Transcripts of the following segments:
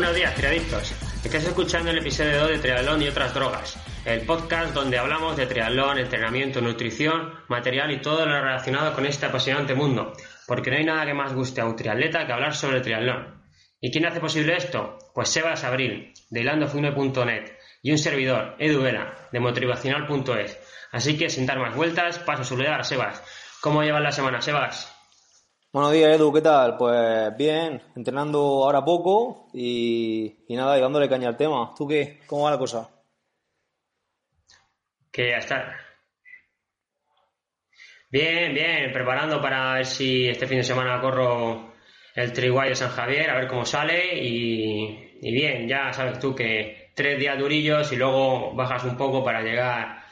Buenos días, triadictos. Estás escuchando el episodio 2 de Triatlón y otras drogas, el podcast donde hablamos de triatlón, entrenamiento, nutrición, material y todo lo relacionado con este apasionante mundo, porque no hay nada que más guste a un triatleta que hablar sobre triatlón. ¿Y quién hace posible esto? Pues Sebas Abril, de hilandofune.net, y un servidor, Edu de motivacional.es. Así que sin dar más vueltas, paso a saludar a Sebas. ¿Cómo llevas la semana, Sebas? Buenos días, Edu, ¿qué tal? Pues bien, entrenando ahora poco y, y nada, y dándole caña al tema. ¿Tú qué? ¿Cómo va la cosa? Que ya está. Bien, bien, preparando para ver si este fin de semana corro el Triguay de San Javier, a ver cómo sale y, y bien, ya sabes tú que tres días durillos y luego bajas un poco para llegar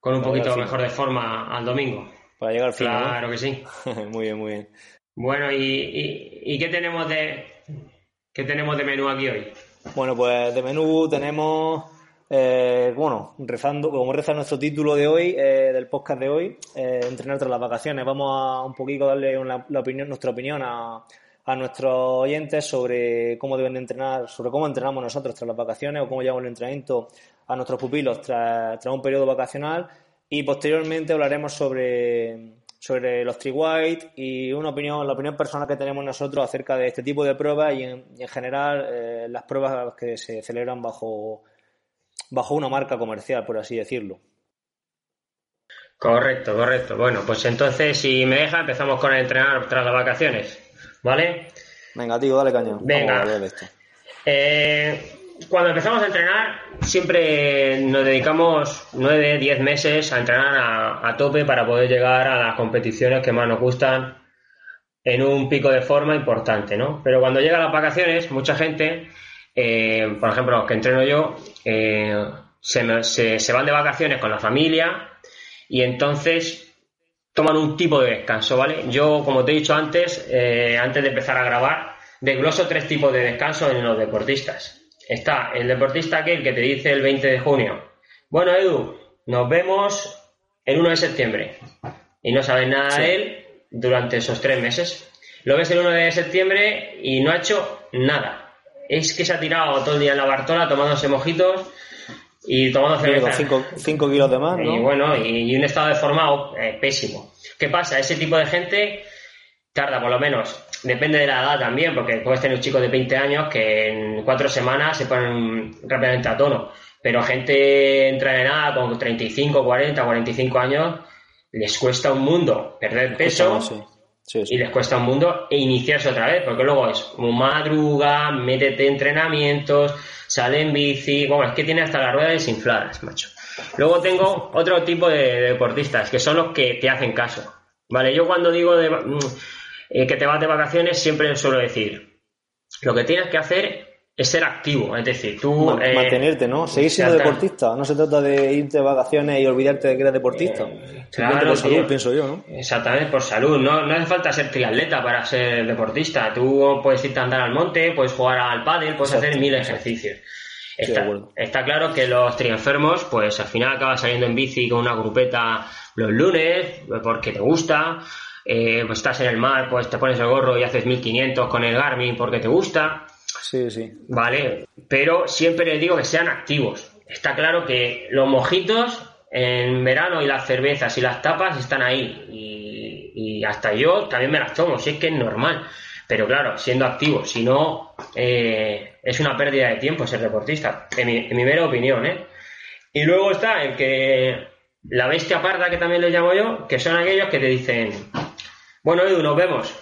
con un Para poquito mejor de forma al domingo. Para llegar al fin, ¿no? Claro que sí. muy bien, muy bien. Bueno, ¿y, y, qué tenemos de qué tenemos de menú aquí hoy? Bueno, pues de menú tenemos, eh, bueno, rezando, como reza nuestro título de hoy, eh, del podcast de hoy, eh, entrenar tras las vacaciones. Vamos a un poquito darle una- la opinión, nuestra opinión a, a nuestros oyentes sobre cómo deben de entrenar, sobre cómo entrenamos nosotros tras las vacaciones o cómo llevamos el entrenamiento a nuestros pupilos tras, tras un periodo vacacional. Y posteriormente hablaremos sobre, sobre los tri white y una opinión, la opinión personal que tenemos nosotros acerca de este tipo de pruebas y en, y en general eh, las pruebas que se celebran bajo, bajo una marca comercial, por así decirlo. Correcto, correcto. Bueno, pues entonces, si me deja, empezamos con el entrenar tras las vacaciones. ¿Vale? Venga, tío, dale caña. Venga. Vamos a esto. Eh, cuando empezamos a entrenar, siempre nos dedicamos 9, 10 meses a entrenar a, tope para poder llegar a las competiciones que más nos gustan en un pico de forma importante, ¿no? Pero cuando llegan las vacaciones, mucha gente, eh, por ejemplo, los que entreno yo, eh, se, se- se van de vacaciones con la familia y entonces toman un tipo de descanso, ¿vale? Yo, como te he dicho antes, eh, antes de empezar a grabar, desgloso tres tipos de descanso en los deportistas. Está el deportista aquel que te dice el 20 de junio, bueno, Edu, nos vemos el 1 de septiembre. Y no sabes nada Sí. de él durante esos tres meses. Lo ves el 1 de septiembre y no ha hecho nada. Es que se ha tirado todo el día en la Bartola tomándose mojitos y tomando cerveza. 5 kilos de más, ¿no? Y bueno, y, y un estado deformado eh, pésimo. ¿Qué pasa? Ese tipo de gente tarda por lo menos, depende de la edad también, porque puedes tener chicos de 20 años que en cuatro semanas se ponen rápidamente a tono. Pero gente entrenada con 35, 40, 45 años, les cuesta un mundo perder peso Sí, sí, sí. y les cuesta un mundo e iniciarse otra vez, porque luego es como madruga, métete en entrenamientos, sale en bici, bueno, es que tiene hasta las ruedas desinfladas, macho. Luego tengo otro tipo de, de deportistas, que son los que te hacen caso. Vale, yo cuando digo de, mm, eh, que te vas de vacaciones, siempre suelo decir, lo que tienes que hacer es ser activo, es decir, tú... Eh, Mantenerte, ¿no? Seguir siendo deportista. No se trata de irte de vacaciones y olvidarte de que eres deportista. Simplemente claro, por salud, tío. pienso yo, ¿no? Exactamente, por salud. No, no hace falta ser triatleta para ser deportista. Tú puedes irte a andar al monte, puedes jugar al pádel, puedes Exacto, hacer mil ejercicios. Está, está claro que los trienfermos, pues al final acabas saliendo en bici con una grupeta los lunes, porque te gusta. Eh, pues estás en el mar, pues te pones el gorro y haces 1500 con el Garmin porque te gusta. Sí, sí. Vale, pero siempre les digo que sean activos. Está claro que los mojitos en verano y las cervezas y las tapas están ahí. Y, y hasta yo también me las tomo, si es que es normal. Pero claro, siendo activo, si no, eh, es una pérdida de tiempo ser deportista, en mi, en mi mera opinión, ¿eh? Y luego está el que, la bestia parda que también le llamo yo, que son aquellos que te dicen, bueno, Edu, nos vemos.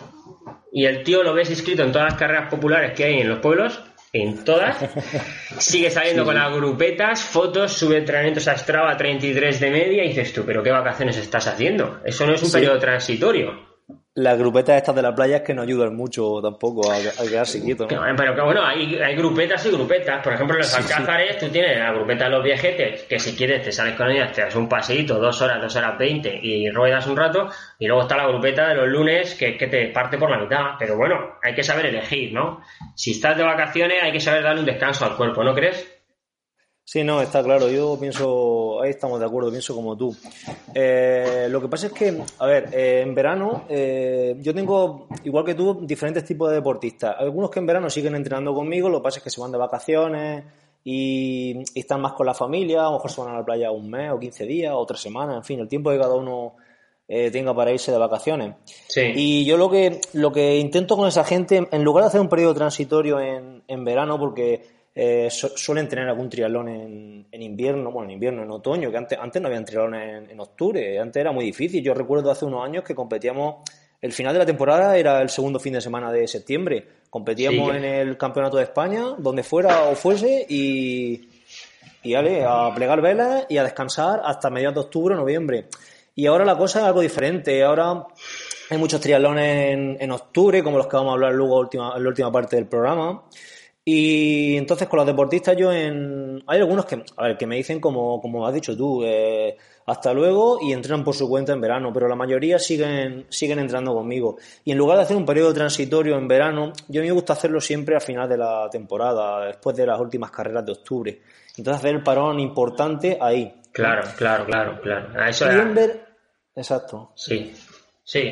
Y el tío lo ves inscrito en todas las carreras populares que hay en los pueblos, en todas. Sigue saliendo con las grupetas, fotos, sube entrenamientos a Strava 33 de media y dices tú, pero ¿qué vacaciones estás haciendo? Eso no es un Sí. periodo transitorio. Las grupetas estas de la playa es que no ayudan mucho tampoco a, a quedarse quieto, ¿no? Pero que bueno, hay, hay grupetas y grupetas. Por ejemplo, en los Sí, sí. alcázares tú tienes la grupeta de los viejetes, que si quieres te sales con ellas, te das un paseíto, dos horas, dos horas veinte y ruedas un rato. Y luego está la grupeta de los lunes, que, que te parte por la mitad. Pero bueno, hay que saber elegir, ¿no? Si estás de vacaciones hay que saber darle un descanso al cuerpo, ¿no crees? Sí, no, está claro. Yo pienso, ahí estamos de acuerdo, pienso como tú. Eh, lo que pasa es que, a ver, eh, en verano eh, yo tengo, igual que tú, diferentes tipos de deportistas. Algunos que en verano siguen entrenando conmigo, lo que pasa es que se van de vacaciones y, están más con la familia, a lo mejor se van a la playa un mes o 15 días o tres semanas, en fin, el tiempo que cada uno tenga para irse de vacaciones. Sí. Y yo lo que, lo que intento con esa gente, en lugar de hacer un periodo transitorio en, en verano, porque eh, suelen tener algún triatlón en, en, invierno, bueno, en invierno, en otoño, que antes, antes no habían triatlón en, en, octubre, antes era muy difícil. Yo recuerdo hace unos años que competíamos, el final de la temporada era el segundo fin de semana de septiembre, competíamos en el Campeonato de España, donde fuera o fuese, y, y a plegar velas y a descansar hasta mediados de octubre o noviembre. Y ahora la cosa es algo diferente, ahora hay muchos triatlones en, en octubre, como los que vamos a hablar luego en la última parte del programa. Y entonces con los deportistas yo en... Hay algunos que, a ver, que me dicen como, como has dicho tú, eh, hasta luego y entrenan por su cuenta en verano, pero la mayoría siguen, siguen entrando conmigo. Y en lugar de hacer un periodo transitorio en verano, yo a mí me gusta hacerlo siempre al final de la temporada, después de las últimas carreras de octubre. Entonces hacer el parón importante ahí. Claro, claro, claro, claro. A eso Exacto. Sí. Sí.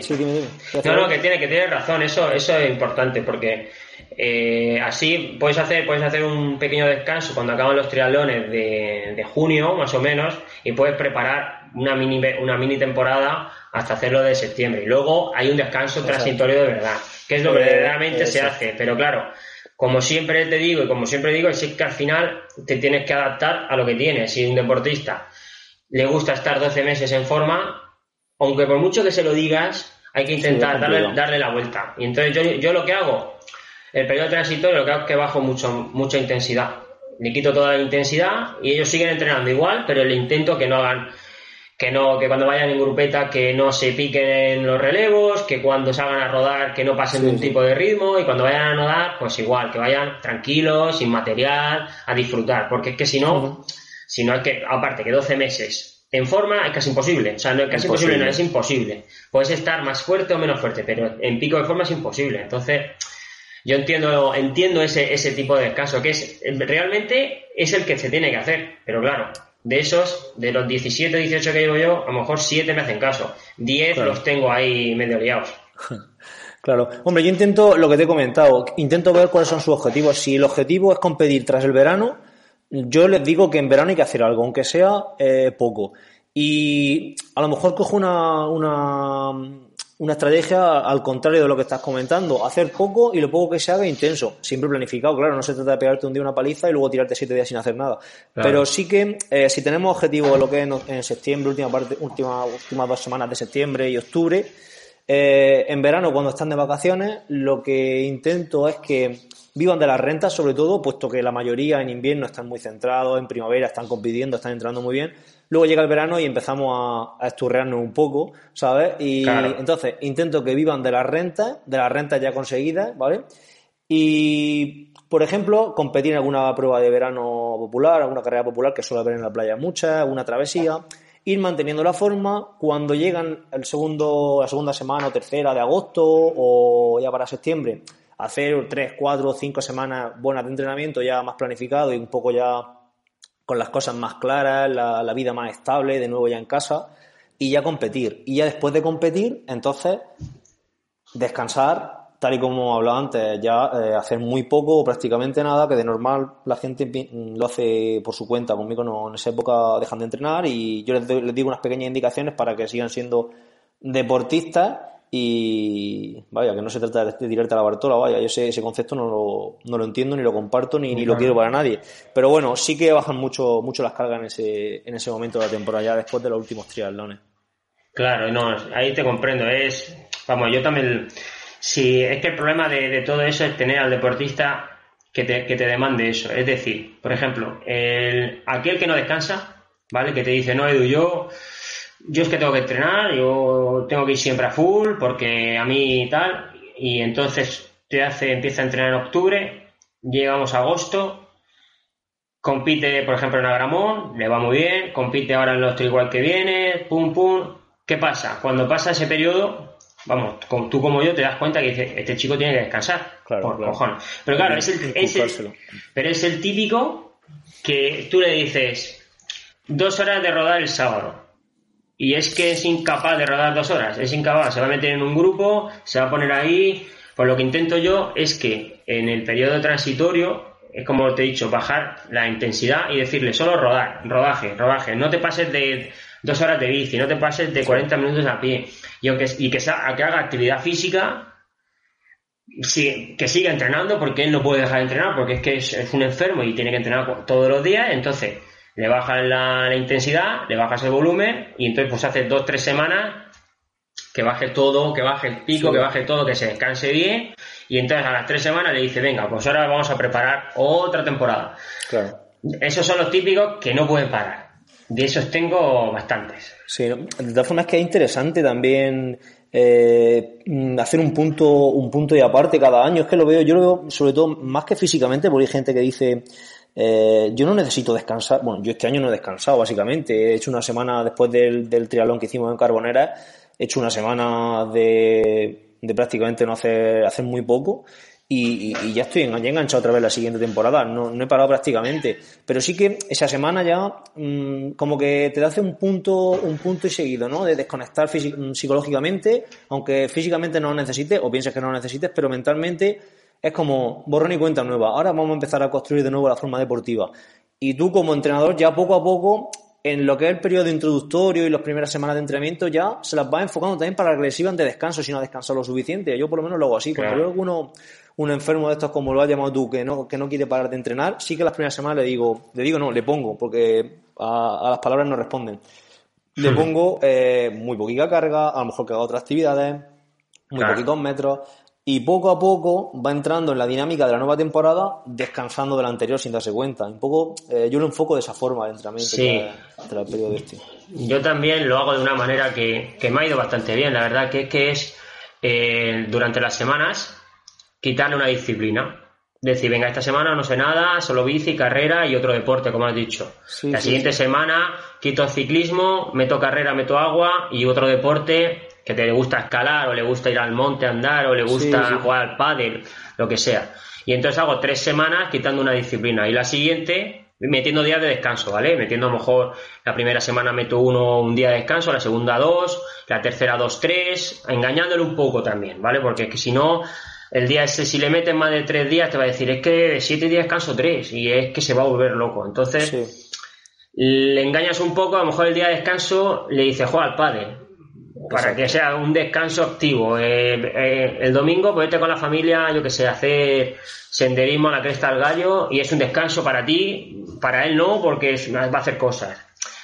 No, no, que tiene, que tiene razón, eso, eso es importante, porque eh, así puedes hacer, puedes hacer un pequeño descanso cuando acaban los triatlones de, junio, más o menos, y puedes preparar una mini, una mini temporada hasta hacerlo de septiembre. Y luego hay un descanso transitorio de verdad, que es lo que eh, realmente se hace. Pero claro, como siempre te digo y como siempre digo, es que al final te tienes que adaptar a lo que tienes. Si un deportista le gusta estar 12 meses en forma, aunque por mucho que se lo digas, hay que intentar darle, darle, la vuelta. Y entonces yo, yo lo que hago, el periodo transitorio lo que hago es que bajo mucho, mucha intensidad. Le quito toda la intensidad y ellos siguen entrenando igual, pero le intento que no hagan, que no, que cuando vayan en grupeta que no se piquen en los relevos, que cuando salgan a rodar que no pasen de un tipo de ritmo y cuando vayan a nadar, pues igual, que vayan tranquilos, sin material, a disfrutar, porque es que si no, si no es que, aparte que 12 meses en forma es casi imposible, o sea, no es casi imposible, no es imposible. Puedes estar más fuerte o menos fuerte, pero en pico de forma es imposible. Entonces, yo entiendo, entiendo ese, ese tipo de descanso, que es realmente es el que se tiene que hacer, pero claro, de esos, de los 17, 18 que llevo yo, a lo mejor 7 me hacen caso, 10 los tengo ahí medio liados. Claro, hombre, yo intento, lo que te he comentado, intento ver cuáles son sus objetivos. Si el objetivo es competir tras el verano, yo les digo que en verano hay que hacer algo, aunque sea eh, poco. Y a lo mejor cojo una, una, una estrategia al contrario de lo que estás comentando, hacer poco y lo poco que se haga intenso, siempre planificado, claro, no se trata de pegarte un día una paliza y luego tirarte siete días sin hacer nada. Pero sí que eh, si tenemos objetivos lo que es en, septiembre, última parte, última, últimas dos semanas de septiembre y octubre, eh, en verano cuando están de vacaciones, lo que intento es que vivan de las rentas, sobre todo, puesto que la mayoría en invierno están muy centrados, en primavera están compitiendo, están entrando muy bien, Luego llega el verano y empezamos a, a esturrearnos un poco, ¿sabes? Y entonces intento que vivan de las rentas, de las rentas ya conseguidas, ¿vale? Y, por ejemplo, competir en alguna prueba de verano popular, alguna carrera popular que suele haber en la playa mucha, alguna travesía, ir manteniendo la forma cuando llegan el segundo, la segunda semana o tercera de agosto o ya para septiembre, hacer tres, cuatro, cinco semanas buenas de entrenamiento ya más planificado y un poco ya con las cosas más claras, la, vida más estable, de nuevo ya en casa, y ya competir. Y ya después de competir, entonces, descansar, tal y como hablaba antes, ya eh, hacer muy poco o prácticamente nada, que de normal la gente lo hace por su cuenta. Conmigo no, en esa época dejan de entrenar y yo les, les digo unas pequeñas indicaciones para que sigan siendo deportistas y vaya, que no se trata de tirarte a la Bartola, vaya, yo ese, ese concepto no lo, no lo entiendo, ni lo comparto, ni, ni lo quiero para nadie. Pero bueno, sí que bajan mucho, mucho las cargas en ese, en ese momento de la temporada, ya después de los últimos triatlones. Claro, no, ahí te comprendo, es, vamos, yo también, si es que el problema de, de todo eso es tener al deportista que te, que te demande eso, es decir, por ejemplo, el, aquel que no descansa, ¿vale? Que te dice, no, Edu, yo yo es que tengo que entrenar, yo tengo que ir siempre a full porque a mí tal, y entonces te hace, empieza a entrenar en octubre, llegamos a agosto, compite, por ejemplo, en Agramón, le va muy bien, compite ahora en los igual que viene, pum, pum. ¿Qué pasa? Cuando pasa ese periodo, vamos, tú como yo te das cuenta que este chico tiene que descansar. Claro, por Pero claro, es el, es el, pero es el típico que tú le dices dos horas de rodar el sábado. Y es que es incapaz de rodar dos horas, es incapaz, se va a meter en un grupo, se va a poner ahí. Pues lo que intento yo es que en el periodo transitorio, es como te he dicho, bajar la intensidad y decirle solo rodar, rodaje, rodaje. No te pases de dos horas de bici, no te pases de 40 minutos a pie. Y, aunque, y que, sea, que haga actividad física, sí, que siga entrenando porque él no puede dejar de entrenar porque es que es, un enfermo y tiene que entrenar todos los días. Entonces, le bajas la, intensidad, le bajas el volumen y entonces pues hace dos, tres semanas que baje todo, que baje el pico, que baje todo, que se descanse bien y entonces a las tres semanas le dice, venga, pues ahora vamos a preparar otra temporada. Claro. Esos son los típicos que no pueden parar. De esos tengo bastantes. Sí, de todas formas es que es interesante también eh, hacer un punto, un punto y aparte cada año. Es que lo veo, yo lo veo sobre todo más que físicamente, porque hay gente que dice, eh, yo no necesito descansar. Bueno, yo este año no he descansado, básicamente. He hecho una semana después del, del triatlón que hicimos en Carbonera, he hecho una semana de, de prácticamente no hacer, hacer muy poco. Y, ya estoy enganchado otra vez la siguiente temporada. No, no, he parado prácticamente. Pero sí que esa semana ya mm, como que te hace un punto, un punto y seguido, ¿no? De desconectar psicológicamente, aunque físicamente no lo necesites o pienses que no lo necesites, pero mentalmente es como borrón y cuenta nueva. Ahora vamos a empezar a construir de nuevo la forma deportiva. Y tú como entrenador ya poco a poco, en lo que es el periodo introductorio y las primeras semanas de entrenamiento, ya se las va enfocando también para que les de descanso si no ha descansado lo suficiente. Yo por lo menos lo hago así. Cuando veo alguno, un enfermo de estos como lo has llamado tú, que no, que no quiere parar de entrenar, sí que las primeras semanas le digo, le digo no, le pongo, porque a, las palabras no responden. Le pongo eh, muy poquita carga, a lo mejor que haga otras actividades, muy poquitos metros, y poco a poco va entrando en la dinámica de la nueva temporada descansando de la anterior sin darse cuenta. Un poco, eh, yo lo enfoco de esa forma el entrenamiento sí. el periodo este. Yo también lo hago de una manera que, que me ha ido bastante bien, la verdad, que, que es eh, durante las semanas quitarle una disciplina. Decir, venga, esta semana no sé nada, solo bici, carrera y otro deporte, como has dicho. la siguiente semana quito ciclismo, meto carrera, meto agua y otro deporte que te le gusta escalar o le gusta ir al monte a andar o le gusta jugar al pádel, lo que sea. Y entonces hago tres semanas quitando una disciplina y la siguiente metiendo días de descanso, ¿vale? Metiendo a lo mejor la primera semana meto uno un día de descanso, la segunda dos, la tercera dos, tres, engañándole un poco también, ¿vale? Porque es que si no, el día ese, si le metes más de tres días, te va a decir, es que de siete días descanso tres, y es que se va a volver loco. Entonces, le engañas un poco, a lo mejor el día de descanso le dices, juega al padre, para que sea un descanso activo. Eh, eh, el domingo, pues con la familia, yo que sé, hacer senderismo a la cresta del gallo y es un descanso para ti, para él no, porque va a hacer cosas.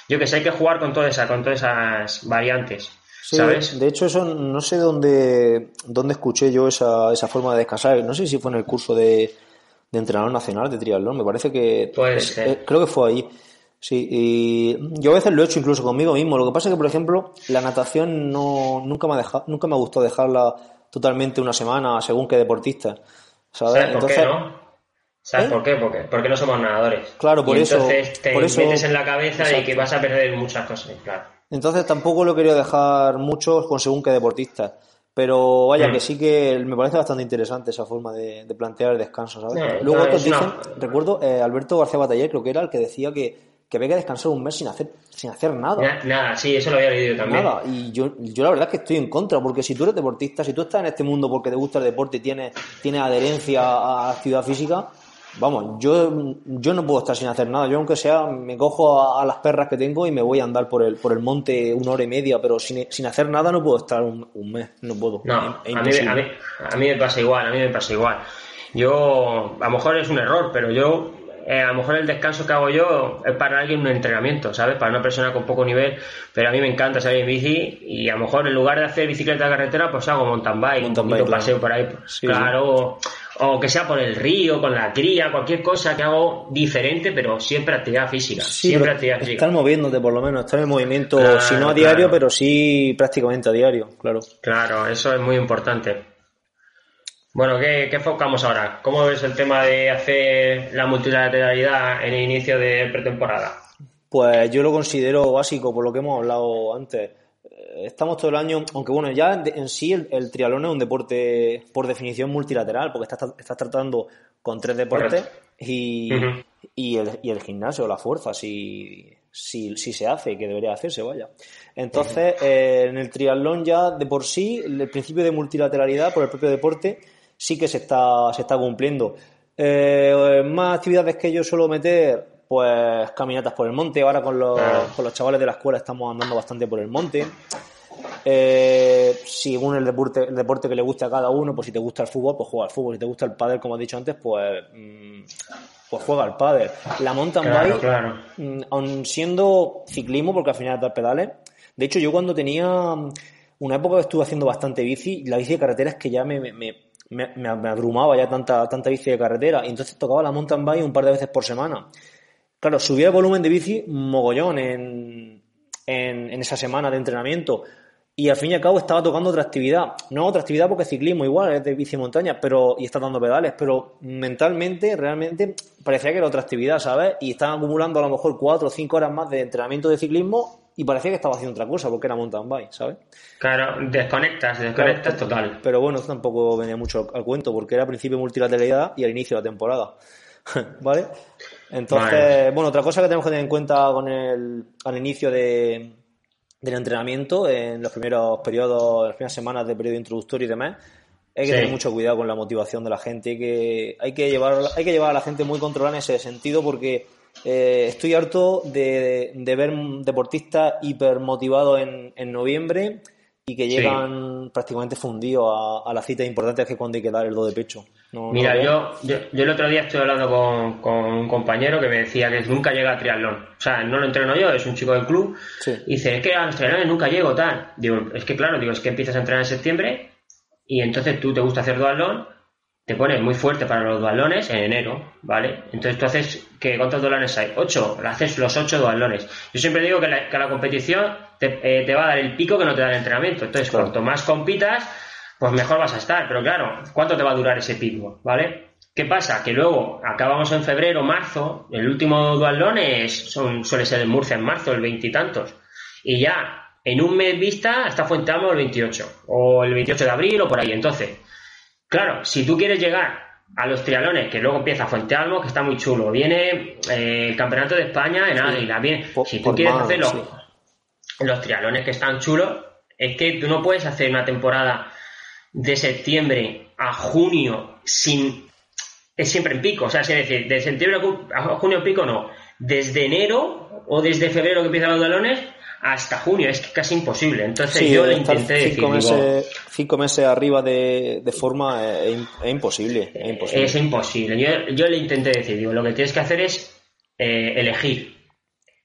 Yo que sé, hay que jugar con todas esas, con todas esas variantes. ¿Sabes? De hecho, eso no sé dónde, dónde escuché yo esa, esa forma de descansar. No sé si fue en el curso de, de entrenador nacional de triatlón. Me parece que. Eh, creo que fue ahí. Sí, y yo a veces lo he hecho incluso conmigo mismo. Lo que pasa es que, por ejemplo, la natación no, nunca me ha dejado, nunca me gustó dejarla totalmente una semana según qué deportista. ¿Sabes? por qué no? ¿Sabes ¿Eh? por qué? Porque, porque no somos nadadores. Claro, por eso. Entonces te metes en la cabeza de que vas a perder muchas cosas, claro. Entonces tampoco lo quería dejar mucho con según qué deportista. Pero vaya, mm. que sí que me parece bastante interesante esa forma de, plantear el descanso, ¿sabes? Luego otros dicen, recuerdo, eh, Alberto García Bataller creo que era el que decía que que había que descansar un mes sin hacer, sin hacer nada. Nada, sí, eso lo había leído también. Nada, y yo, yo la verdad es que estoy en contra, porque si tú eres deportista, si tú estás en este mundo porque te gusta el deporte y tienes, tienes adherencia a actividad física, vamos, yo, yo no puedo estar sin hacer nada. Yo, aunque sea, me cojo a, las perras que tengo y me voy a andar por el, por el monte una hora y media, pero sin, sin hacer nada no puedo estar un, mes, no puedo. No, a, mí, a, mí, a mí me pasa igual, a mí me pasa igual. Yo, a lo mejor es un error, pero yo eh, a lo mejor el descanso que hago yo es para alguien un entrenamiento, ¿sabes? Para una persona con poco nivel, pero a mí me encanta salir en bici y a lo mejor en lugar de hacer bicicleta de carretera, pues hago mountain bike, un poquito paseo por ahí, claro, O, que sea por el río, con la cría, cualquier cosa que hago diferente, pero siempre actividad física, siempre actividad física. Estar moviéndote por lo menos, estar en movimiento, si no a diario, pero sí prácticamente a diario, claro. Claro, eso es muy importante. Bueno, ¿qué, ¿qué, enfocamos ahora? ¿Cómo ves el tema de hacer la multilateralidad en el inicio de pretemporada? Pues yo lo considero básico por lo que hemos hablado antes. Estamos todo el año, aunque bueno, ya en sí el, triatlón es un deporte por definición multilateral, porque estás, estás tratando con tres deportes y, y, el, y el gimnasio, la fuerza, si, si, si se hace, que debería hacerse, vaya. Entonces, eh, en el triatlón ya de por sí, el principio de multilateralidad por el propio deporte sí que se está, se está cumpliendo. Eh, más actividades que yo suelo meter, pues caminatas por el monte. Ahora con los, con los chavales de la escuela estamos andando bastante por el monte. Eh, según el deporte, el deporte que le guste a cada uno, pues si te gusta el fútbol, pues juega al fútbol. Si te gusta el pádel, como he dicho antes, pues, mm, pues juega al pádel. La mountain bike, mm, aun siendo ciclismo, porque al final es dar pedales. De hecho, yo cuando tenía una época que estuve haciendo bastante bici, la bici de carretera es que ya me, me, me, me, abrumaba ya tanta, tanta bici de carretera. Y entonces tocaba la mountain bike un par de veces por semana. Claro, subía el volumen de bici mogollón en, en, en esa semana de entrenamiento y al fin y al cabo estaba tocando otra actividad. No otra actividad porque ciclismo igual, es de bici montaña, pero, y está dando pedales, pero mentalmente realmente parecía que era otra actividad, ¿sabes? Y estaban acumulando a lo mejor cuatro o cinco horas más de entrenamiento de ciclismo y parecía que estaba haciendo otra cosa porque era mountain bike, ¿sabes? Claro, desconectas, desconectas total. Pero bueno, esto tampoco venía mucho al cuento porque era al principio multilateralidad y al inicio de la temporada. ¿Vale? Entonces, bueno, otra cosa que tenemos que tener en cuenta con el, al inicio de, del entrenamiento en los primeros periodos, las primeras semanas de periodo introductorio y demás, hay que tener mucho cuidado con la motivación de la gente, que hay que llevar, hay que llevar a la gente muy controlada en ese sentido porque eh, estoy harto de, de, ver deportistas hipermotivados en, en noviembre y que llegan prácticamente fundidos a, a, las citas importantes que cuando hay que dar el do de pecho. Mira, yo, yo, el otro día estoy hablando con, con, un compañero que me decía que nunca llega a triatlón. O sea, no lo entreno yo, es un chico del club. Y dice, es que a los triatlones nunca llego, tal. Digo, es que claro, digo, es que empiezas a entrenar en septiembre y entonces tú te gusta hacer duatlón te pones muy fuerte para los dualones en enero, ¿vale? Entonces tú haces, que ¿cuántos dualones hay? Ocho, haces los ocho dualones. Yo siempre digo que la, que la competición te, eh, te, va a dar el pico que no te da el entrenamiento. Entonces, claro. cuanto más compitas, pues mejor vas a estar. Pero claro, ¿cuánto te va a durar ese pico, ¿vale? ¿Qué pasa? Que luego acabamos en febrero, marzo, el último dualón es, son, suele ser en Murcia en marzo, el veintitantos. Y, y ya en un mes vista hasta Fuente el 28, o el 28 de abril, o por ahí. Entonces, Claro, si tú quieres llegar a los trialones, que luego empieza Fuente Almo, que está muy chulo, viene eh, el Campeonato de España en Águila, sí, si tú quieres hacer los, sí. los trialones que están chulos, es que tú no puedes hacer una temporada de septiembre a junio sin es siempre en pico, o sea, es decir, de septiembre a junio en pico no, desde enero o desde febrero que empiezan los balones hasta junio, es casi imposible. Entonces sí, yo le intenté cinco decir, meses, digo, cinco meses arriba de, de forma es, es, imposible, es, imposible. Es imposible. Yo, yo, le intenté decir, digo, lo que tienes que hacer es eh, elegir.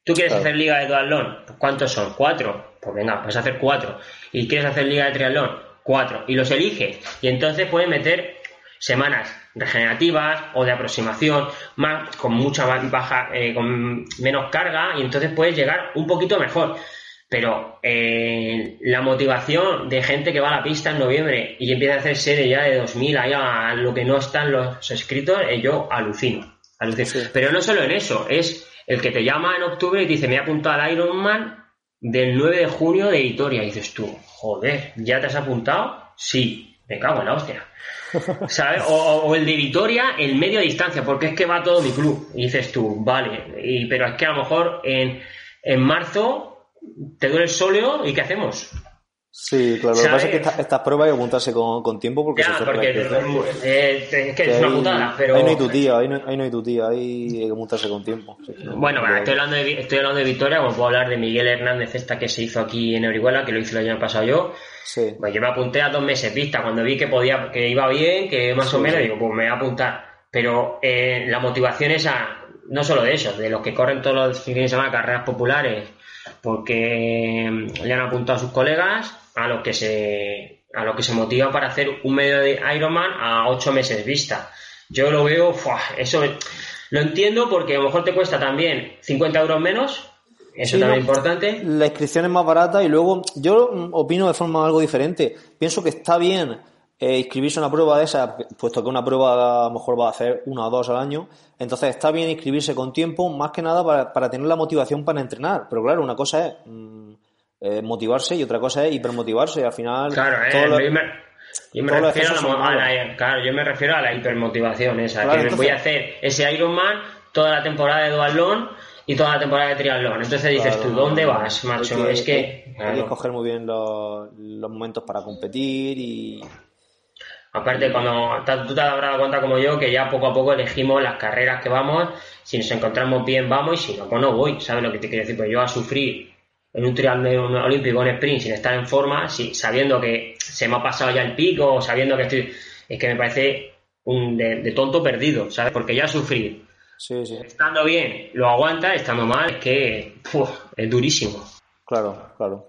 ¿Tú quieres claro. hacer liga de duatlón? Pues ¿Cuántos son? ¿Cuatro? Pues venga, puedes hacer cuatro. ¿Y quieres hacer liga de triatlón? Cuatro. Y los eliges. Y entonces puedes meter semanas regenerativas o de aproximación, más con mucha baja, eh, con menos carga y entonces puedes llegar un poquito mejor. Pero eh, la motivación de gente que va a la pista en noviembre y empieza a hacer serie ya de 2000 ahí a lo que no están los escritos, eh, yo alucino. alucino. Sí. Pero no solo en eso, es el que te llama en octubre y te dice, me he apuntado al Ironman del 9 de junio de Vitoria. Y dices tú, joder, ¿ya te has apuntado? Sí, me cago en la hostia. ¿Sabes? O, o, el de Vitoria en medio distancia, porque es que va todo mi club. Y dices tú, vale, y, pero es que a lo mejor en, en marzo te duele el sóleo y ¿qué hacemos? Sí, claro. ¿Sabes? Lo que pasa es que estas esta pruebas hay que apuntarse con, con tiempo porque ya, se porque eh, es que es una putada, pero... Ahí no hay tu tía, ahí no, ahí no hay tu tía, ahí hay que apuntarse con tiempo. Sí, no, bueno, no, estoy, hablando de, estoy hablando de Victoria, como puedo hablar de Miguel Hernández, esta que se hizo aquí en Orihuela, que lo hice el año pasado yo. Sí. Pues yo me apunté a dos meses vista, cuando vi que podía, que iba bien, que más sí, o menos, digo, pues me voy a apuntar. Pero eh, la motivación es a, no solo de eso, de los que corren todos los fines de semana carreras populares, porque le han apuntado a sus colegas, a lo que se a lo que se motiva para hacer un medio de Ironman a ocho meses vista. Yo lo veo, ¡fua! eso lo entiendo porque a lo mejor te cuesta también 50 euros menos, eso sí, también es no, importante. La inscripción es más barata y luego yo opino de forma algo diferente. Pienso que está bien eh, inscribirse a una prueba de esa, puesto que una prueba a lo mejor va a hacer una o dos al año, entonces está bien inscribirse con tiempo, más que nada para, para tener la motivación para entrenar. Pero claro, una cosa es mmm, eh, motivarse y otra cosa es hipermotivarse. Y al final. Claro, eh, lo, yo me, yo me refiero a la, a la, claro, yo me refiero a la hipermotivación esa. Claro, que entonces, voy a hacer ese Ironman toda la temporada de duatlón y toda la temporada de triatlón. Entonces dices tú, ¿dónde vas, macho? es que... Hay, que escoger muy bien los, los momentos para competir y... Aparte, cuando tú te habrás dado cuenta como yo que ya poco a poco elegimos las carreras que vamos, si nos encontramos bien vamos y si no, pues no voy, ¿sabes lo que te quiero decir? Pues yo a sufrir en un triatlón olímpico en sprint sin estar en forma, si, sabiendo que se me ha pasado ya el pico, sabiendo que estoy... Es que me parece un de, tonto perdido, ¿sabes? Porque ya sufrir sí, sí. estando bien lo aguanta, estando mal es que es durísimo. Claro, claro.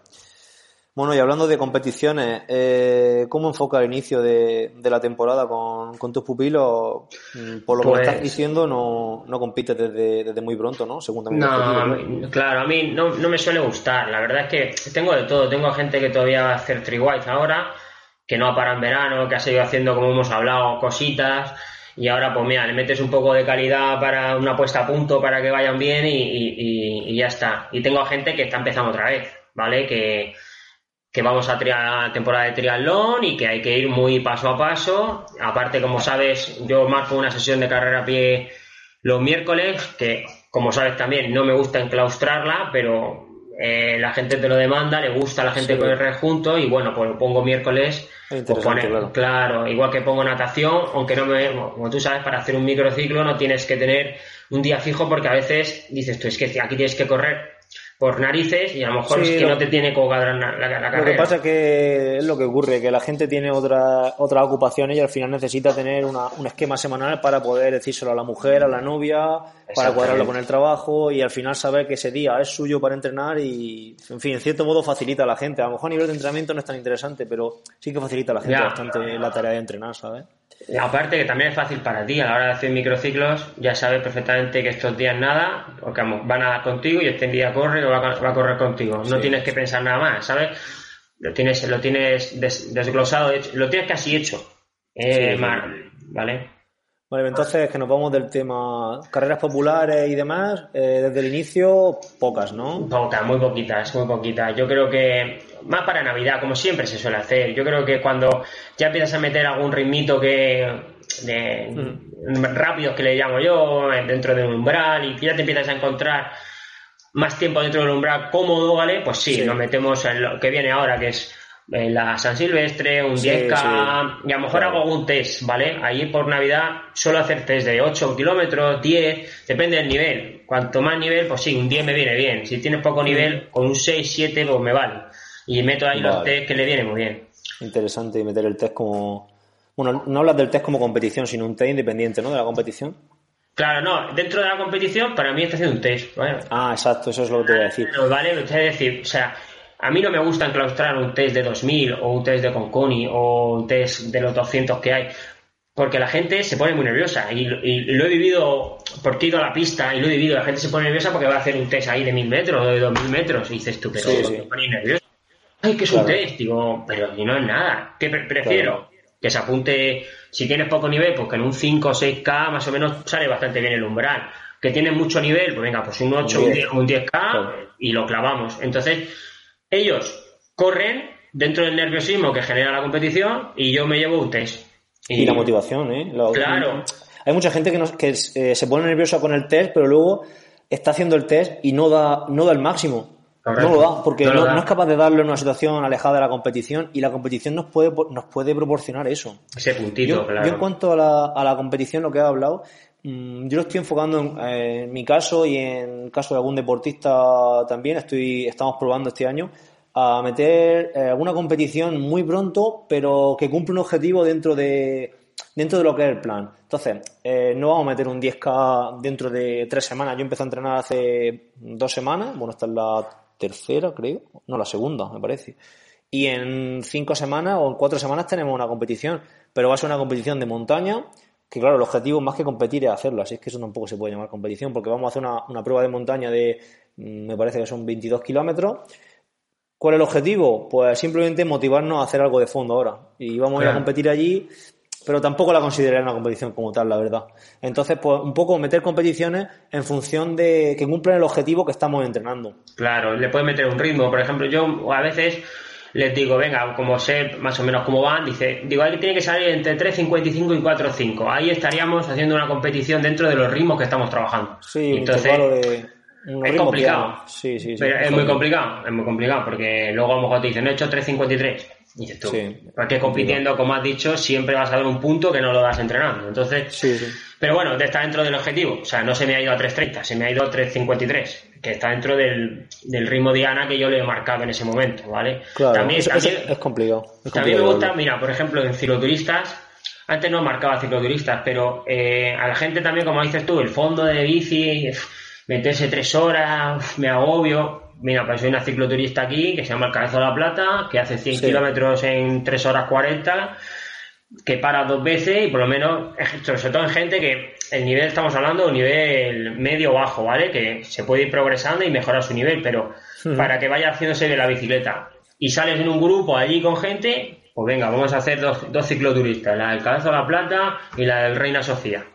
Bueno, y hablando de competiciones, eh, ¿cómo enfoca el inicio de, la temporada con, tus pupilos? Mm, por lo que estás pues diciendo, no, no compites desde, muy pronto, ¿no? Según no, claro, a mí no, me suele gustar. La verdad es que tengo de todo. Tengo gente que todavía va a hacer tri ahora, que no ha parado en verano, que ha seguido haciendo, como hemos hablado, cositas. Y ahora, pues mira, le metes un poco de calidad para una puesta a punto para que vayan bien y, y ya está. Y tengo a gente que está empezando otra vez, ¿vale? Que que vamos a la temporada de triatlón y que hay que ir muy paso a paso. Aparte, como sabes, yo marco una sesión de carrera a pie los miércoles, que como sabes también no me gusta enclaustrarla, pero eh, la gente te lo demanda, le gusta a la gente correr juntos y bueno, pues lo pongo miércoles. Pues claro. igual que pongo natación, aunque no me, como tú sabes, para hacer un microciclo no tienes que tener un día fijo porque a veces dices tú, es que aquí tienes que correr por narices y a lo mejor es que no te tiene que la, la, carrera. Lo que pasa es que es lo que ocurre, que la gente tiene otra, otras ocupaciones y al final necesita tener una, un esquema semanal para poder decírselo a la mujer, a la novia, para cuadrarlo con el trabajo y al final saber que ese día es suyo para entrenar y, en fin, en cierto modo facilita a la gente. A lo mejor a nivel de entrenamiento no es tan interesante, pero sí que facilita a la gente bastante la tarea de entrenar, ¿sabes? Aparte que también es fácil para ti, a la hora de hacer microciclos, ya sabes perfectamente que estos días nada, porque van a contigo y este día corre o va a, correr contigo. No tienes que pensar nada más, ¿sabes? Lo tienes, lo tienes desglosado, lo tienes casi hecho. Eh, ¿Vale? Vale, entonces que nos vamos del tema carreras populares y demás, eh, desde el inicio, pocas, ¿no? Pocas, muy poquitas, muy poquitas. Yo creo que más para Navidad, como siempre se suele hacer. Yo creo que cuando ya empiezas a meter algún ritmito que de, mm. rápidos que le llamo yo, dentro de un umbral, y ya te empiezas a encontrar más tiempo dentro del umbral cómodo, ¿vale? Pues sí, nos metemos en lo que viene ahora, que es en la San Silvestre, un 10K, y a lo mejor hago algún test, ¿vale? Ahí por Navidad suelo hacer test de 8 kilómetros, 10, depende del nivel. Cuanto más nivel, pues sí, un 10 me viene bien. Si tienes poco nivel, con un 6, 7, pues me vale. Y meto ahí los test que le vienen muy bien. Interesante meter el test como... Bueno, no hablas del test como competición, sino un test independiente, ¿no? De la competición. Claro, no, dentro de la competición para mí está haciendo un test. Ah, exacto, eso es lo que te voy a decir. vale, lo que decir, o sea, a mí no me gusta enclaustrar un test de 2000 o un test de Conconi o un test de los 200 que hay, porque la gente se pone muy nerviosa y, lo he vivido porque he ido a la pista y lo he vivido, la gente se pone nerviosa porque va a hacer un test ahí de 1000 metros o de 2000 metros y dices tú, pero sí, pones nervioso. Ay, que es un test, digo, pero no es nada. ¿Qué prefiero? Que se apunte, si tienes poco nivel, pues que en un 5 o 6K más o menos sale bastante bien el umbral. Que tienes mucho nivel, pues venga, pues un 8 o un 10K y lo clavamos. Entonces, ellos corren dentro del nerviosismo que genera la competición y yo me llevo un test. Y, la motivación, ¿eh? claro. Hay mucha gente que, que eh, se pone nerviosa con el test, pero luego está haciendo el test y no da, no da el máximo. No lo da, porque no, es capaz de darlo en una situación alejada de la competición y la competición nos puede, nos puede proporcionar eso. Ese puntito, yo, claro. Yo en cuanto a la, a la competición, lo que he hablado, yo lo estoy enfocando en, en, mi caso y en el caso de algún deportista también. Estoy, estamos probando este año a meter eh, alguna competición muy pronto, pero que cumple un objetivo dentro de, dentro de lo que es el plan. Entonces, eh, no vamos a meter un 10K dentro de tres semanas. Yo empecé a entrenar hace dos semanas, bueno, esta es la tercera, creo, no, la segunda, me parece. Y en cinco semanas o en cuatro semanas tenemos una competición, pero va a ser una competición de montaña, que claro, el objetivo más que competir es hacerlo, así es que eso tampoco se puede llamar competición, porque vamos a hacer una, una prueba de montaña de, mm, me parece que son 22 kilómetros, ¿Cuál es el objetivo? Pues simplemente motivarnos a hacer algo de fondo ahora. Y vamos a ir a competir allí, pero tampoco la consideraré una competición como tal, la verdad. Entonces, pues un poco meter competiciones en función de que cumplan el objetivo que estamos entrenando. Claro, le puedes meter un ritmo. Por ejemplo, yo a veces les digo, venga, como sé más o menos cómo van, dice, digo, ahí tiene que salir entre 3.55 y 4.5. Ahí estaríamos haciendo una competición dentro de los ritmos que estamos trabajando. Sí, entonces es complicado. Sí, sí, sí, Pero es muy complicado, es muy complicado, porque luego a lo mejor te dicen, no he hecho 3.53. Y dices tú, porque compitiendo, como has dicho, siempre vas a ver un punto que no lo das entrenando. Entonces, sí, sí. pero bueno, está dentro del objetivo. O sea, no se me ha ido a 3.30, se me ha ido a 3.53, que está dentro del, del, ritmo diana que yo le he marcado en ese momento, ¿vale? Claro, también, es, también, es, complicado. también me gusta, mira, por ejemplo, en cicloturistas, antes no marcaba cicloturistas, pero eh, a la gente también, como dices tú, el fondo de bici, meterse tres horas, me agobio Mira, pues soy una cicloturista aquí que se llama el Cabezo de la Plata, que hace 100 kilómetros en 3 horas 40, que para dos veces y por lo menos, sobre todo en gente que el nivel, estamos hablando de un nivel medio bajo, ¿vale? Que se puede ir progresando y mejorar su nivel, pero para que vaya haciéndose de la bicicleta y sales en un grupo allí con gente, pues venga, vamos a hacer dos, dos cicloturistas, la del Cabezo de la Plata y la del Reina Sofía.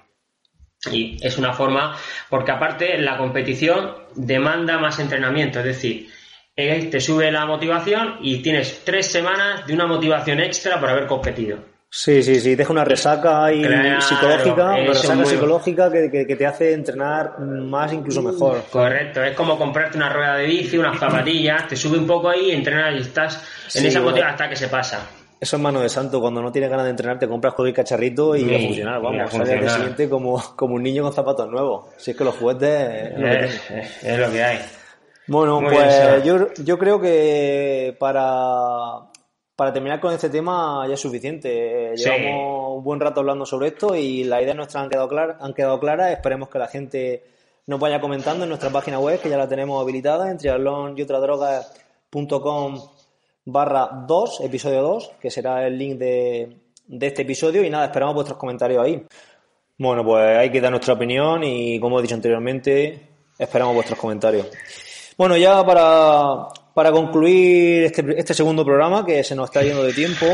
Y es una forma, porque aparte la competición demanda más entrenamiento, es decir, eh, te sube la motivación y tienes tres semanas de una motivación extra por haber competido. Sí, sí, sí, deja una resaca ahí psicológica, una resaca psicológica que, te hace entrenar más, incluso mejor. Correcto, es como comprarte una rueda de bici, unas zapatillas, te sube un poco ahí, entrenas y estás en esa motivación hasta que se pasa. Eso es mano de santo. Cuando no tienes ganas de entrenar, te compras cualquier cacharrito y a funcionar. Vamos, siguiente como, como un niño con zapatos nuevos. Si es que los juguetes es, lo, que hay. Bueno, pues yo, yo creo que para, para terminar con este tema ya es suficiente. Llevamos un buen rato hablando sobre esto y las ideas nuestras han quedado, claras, han quedado claras. Esperemos que la gente nos vaya comentando en nuestra página web, que ya la tenemos habilitada, en y barra 2, episodio 2, que será el link de, de este episodio. Y nada, esperamos vuestros comentarios ahí. Bueno, pues hay que dar nuestra opinión y como he dicho anteriormente, esperamos vuestros comentarios. Bueno, ya para, para concluir este, este segundo programa, que se nos está yendo de tiempo,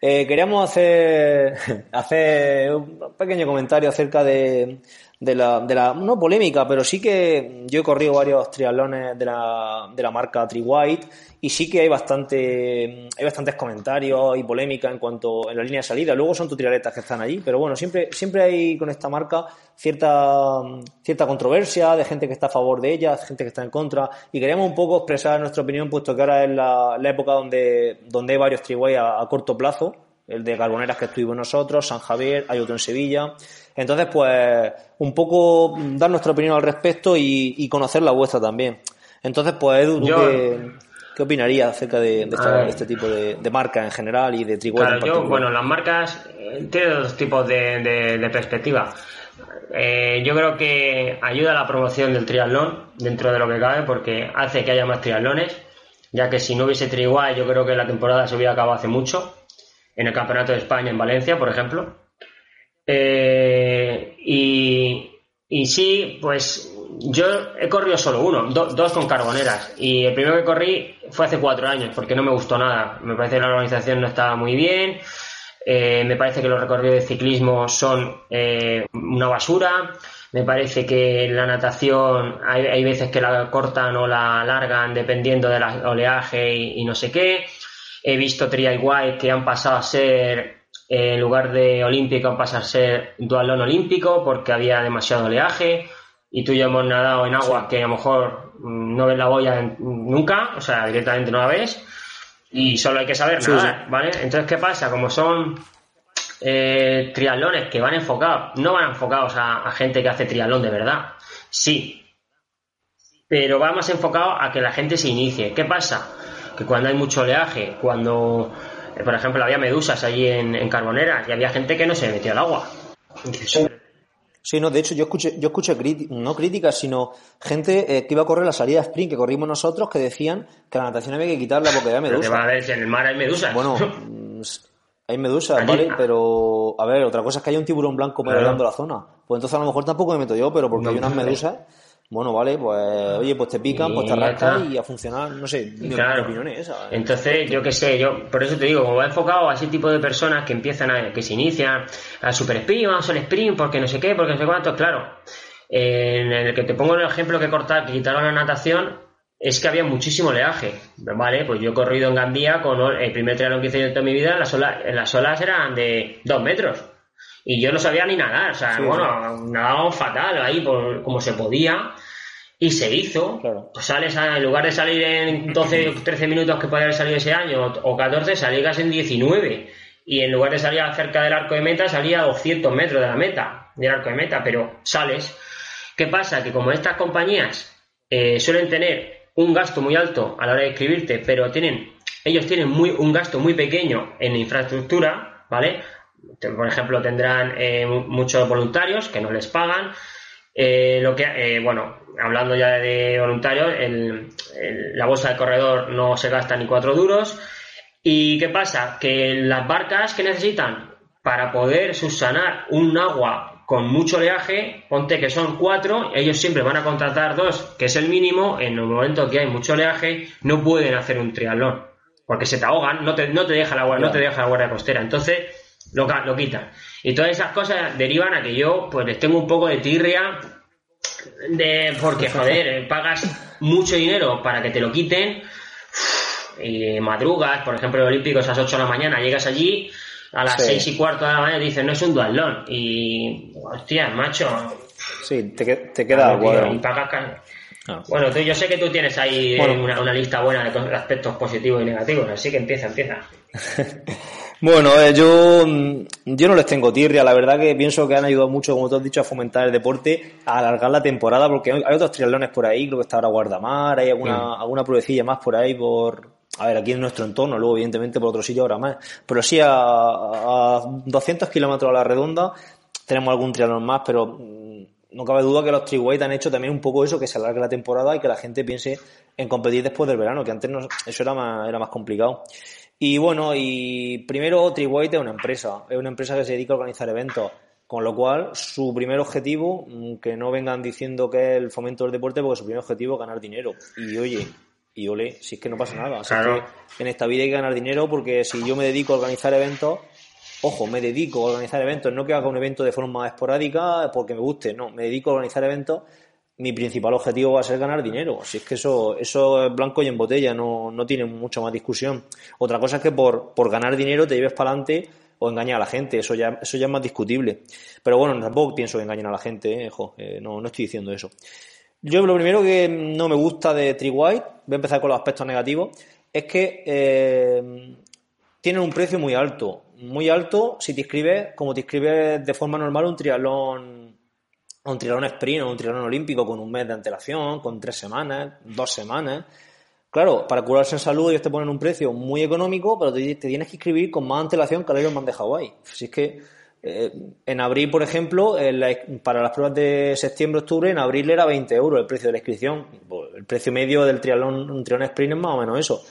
eh, queríamos hacer, hacer un pequeño comentario acerca de, de la, de la, no polémica, pero sí que yo he corrido varios triatlones de la, de la marca White y sí que hay bastante, hay bastantes comentarios y polémica en cuanto en la línea de salida. Luego son tus triatletas que están allí, pero bueno, siempre, siempre hay con esta marca cierta, cierta controversia de gente que está a favor de ella, gente que está en contra, y queríamos un poco expresar nuestra opinión, puesto que ahora es la, la época donde, donde hay varios triway a, a corto plazo, el de Carboneras que estuvimos nosotros, San Javier, hay otro en Sevilla. Entonces, pues, un poco dar nuestra opinión al respecto y, conocer la vuestra también. Entonces, pues, Edu, ¿tú qué, qué, opinarías acerca de, este tipo de, de marcas en general y de Trigueros claro, yo, bueno, las marcas eh, tienen dos tipos de, perspectiva. Eh, yo creo que ayuda a la promoción del triatlón dentro de lo que cabe porque hace que haya más triatlones, ya que si no hubiese Triguay yo creo que la temporada se hubiera acabado hace mucho en el Campeonato de España en Valencia, por ejemplo. Eh, y, y, sí, pues yo he corrido solo uno, dos con carboneras. Y el primero que corrí fue hace cuatro años, porque no me gustó nada. Me parece que la organización no estaba muy bien. Eh, me parece que los recorridos de ciclismo son eh, una basura. Me parece que la natación hay, hay, veces que la cortan o la alargan dependiendo del oleaje y, y no sé qué. He visto trial que han pasado a ser, en lugar de olímpico, pasado a ser dualón olímpico porque había demasiado oleaje. Y tú y yo hemos nadado en agua que a lo mejor mm, no ves la boya nunca, o sea, directamente no la ves. Y solo hay que saber nadar, ¿vale? Entonces, ¿qué pasa? Como son eh, triatlones que van enfocados, no van enfocados a, a, gente que hace triatlón de verdad. Sí. Pero va más enfocado a que la gente se inicie. ¿Qué pasa? que cuando hay mucho oleaje, cuando, eh, por ejemplo, había medusas allí en, en Carbonera y había gente que no se metía al agua. Sí, no, de hecho yo escuché, yo escuché no críticas, sino gente eh, que iba a correr la salida sprint que corrimos nosotros que decían que la natación había que quitarla porque había medusas. Pero a ver, en el mar hay medusas. Bueno, mm, hay medusas, ¿vale? Pero, a ver, otra cosa es que hay un tiburón blanco merodeando la zona. Pues entonces a lo mejor tampoco me meto yo, pero porque hay unas medusas bueno, vale, pues oye, pues te pican, pues te arrastran y a funcionar, no sé, mi, opinión es esa. ¿eh? Entonces, yo qué sé, yo por eso te digo, como va enfocado a ese tipo de personas que empiezan a, que se inician al super sprint, vamos al sprint, porque no sé qué, porque no sé cuánto, claro. en el que te pongo el ejemplo que cortar, que quitaron la natación, es que había muchísimo oleaje, ¿vale? Pues yo he corrido en Gandía con el primer triatlón que hice en toda mi vida, las olas, las olas eran de dos metros. Y yo no sabía ni nadar, o sea, bueno, nadábamos fatal ahí por, como se podía. Y se hizo. Pues sales en lugar de salir en 12, 13 minutos que podía haber salido ese año, o 14, salías en 19. Y en lugar de salir cerca del arco de meta, salía a 200 metros de la meta, del arco de meta, pero sales. ¿Qué pasa? Que como estas compañías eh, suelen tener un gasto muy alto a la hora de escribirte, pero tienen, ellos tienen muy, un gasto muy pequeño en infraestructura, ¿vale? Por ejemplo, tendrán eh, muchos voluntarios que no les pagan. Eh, lo que, eh, bueno, hablando ya de voluntarios, la bolsa de corredor no se gasta ni cuatro duros. ¿Y qué pasa? Que las barcas que necesitan para poder subsanar un agua con mucho oleaje, ponte que son cuatro, ellos siempre van a contratar dos, que es el mínimo, en el momento que hay mucho oleaje, no pueden hacer un triatlón, porque se te ahogan, no te, no te deja la guardia, no te deja la guardia costera, entonces lo, lo quitan. Y todas esas cosas derivan a que yo pues les tengo un poco de tirria de porque joder, pagas mucho dinero para que te lo quiten y madrugas, por ejemplo, el Olímpicos a las 8 de la mañana, llegas allí a las seis y cuarto de la mañana dicen, no es un dualón. Y, hostia, macho. Sí, te, te queda bueno. Y pagas ah. Bueno, tú, yo sé que tú tienes ahí una, una, lista buena de aspectos positivos y negativos, así que empieza, empieza. bueno, eh, yo, yo no les tengo tirria, la verdad que pienso que han ayudado mucho, como tú has dicho, a fomentar el deporte, a alargar la temporada, porque hay otros triatlones por ahí, creo que está ahora Guardamar, hay alguna, alguna pruebecilla más por ahí por, a ver, aquí en nuestro entorno, luego evidentemente por otro sitio ahora más, pero sí a, 200 kilómetros a la redonda tenemos algún triatlón más, pero mm, no cabe duda que los triweight han hecho también un poco eso, que se alargue la temporada y que la gente piense en competir después del verano, que antes no, eso era más, era más complicado. Y bueno, y primero Triweight es una empresa, es una empresa que se dedica a organizar eventos, con lo cual su primer objetivo, mm, que no vengan diciendo que es el fomento del deporte, porque su primer objetivo es ganar dinero. Y oye, y ole, si es que no pasa nada. en esta vida hay que ganar dinero porque si yo me dedico a organizar eventos, ojo, me dedico a organizar eventos, no que haga un evento de forma esporádica porque me guste, no, me dedico a organizar eventos, mi principal objetivo va a ser ganar dinero. Si es que eso, eso es blanco y en botella, no, no tiene mucha más discusión. Otra cosa es que por, por ganar dinero te lleves para adelante o engañar a la gente, eso ya, eso ya es más discutible. Pero bueno, tampoco pienso que engañen a la gente, ¿eh? eh, no, no estoy diciendo eso. Yo lo primero que no me gusta de Tree White, voy a empezar con los aspectos negativos, es que eh, tienen un precio muy alto. Muy alto si te inscribes, como te inscribes de forma normal un triatlón, un triatlón sprint o un triatlón olímpico con un mes de antelación, con tres semanas, dos semanas. Claro, para curarse en salud ellos te ponen un precio muy económico, pero te, tienes que inscribir con más antelación que el Ironman de Hawái. Si es que eh, en abril, por ejemplo, para las pruebas de septiembre-octubre, en abril era 20 euros el precio de la inscripción. Pues, el precio medio del triatlón, un triatlón sprint es más o menos eso.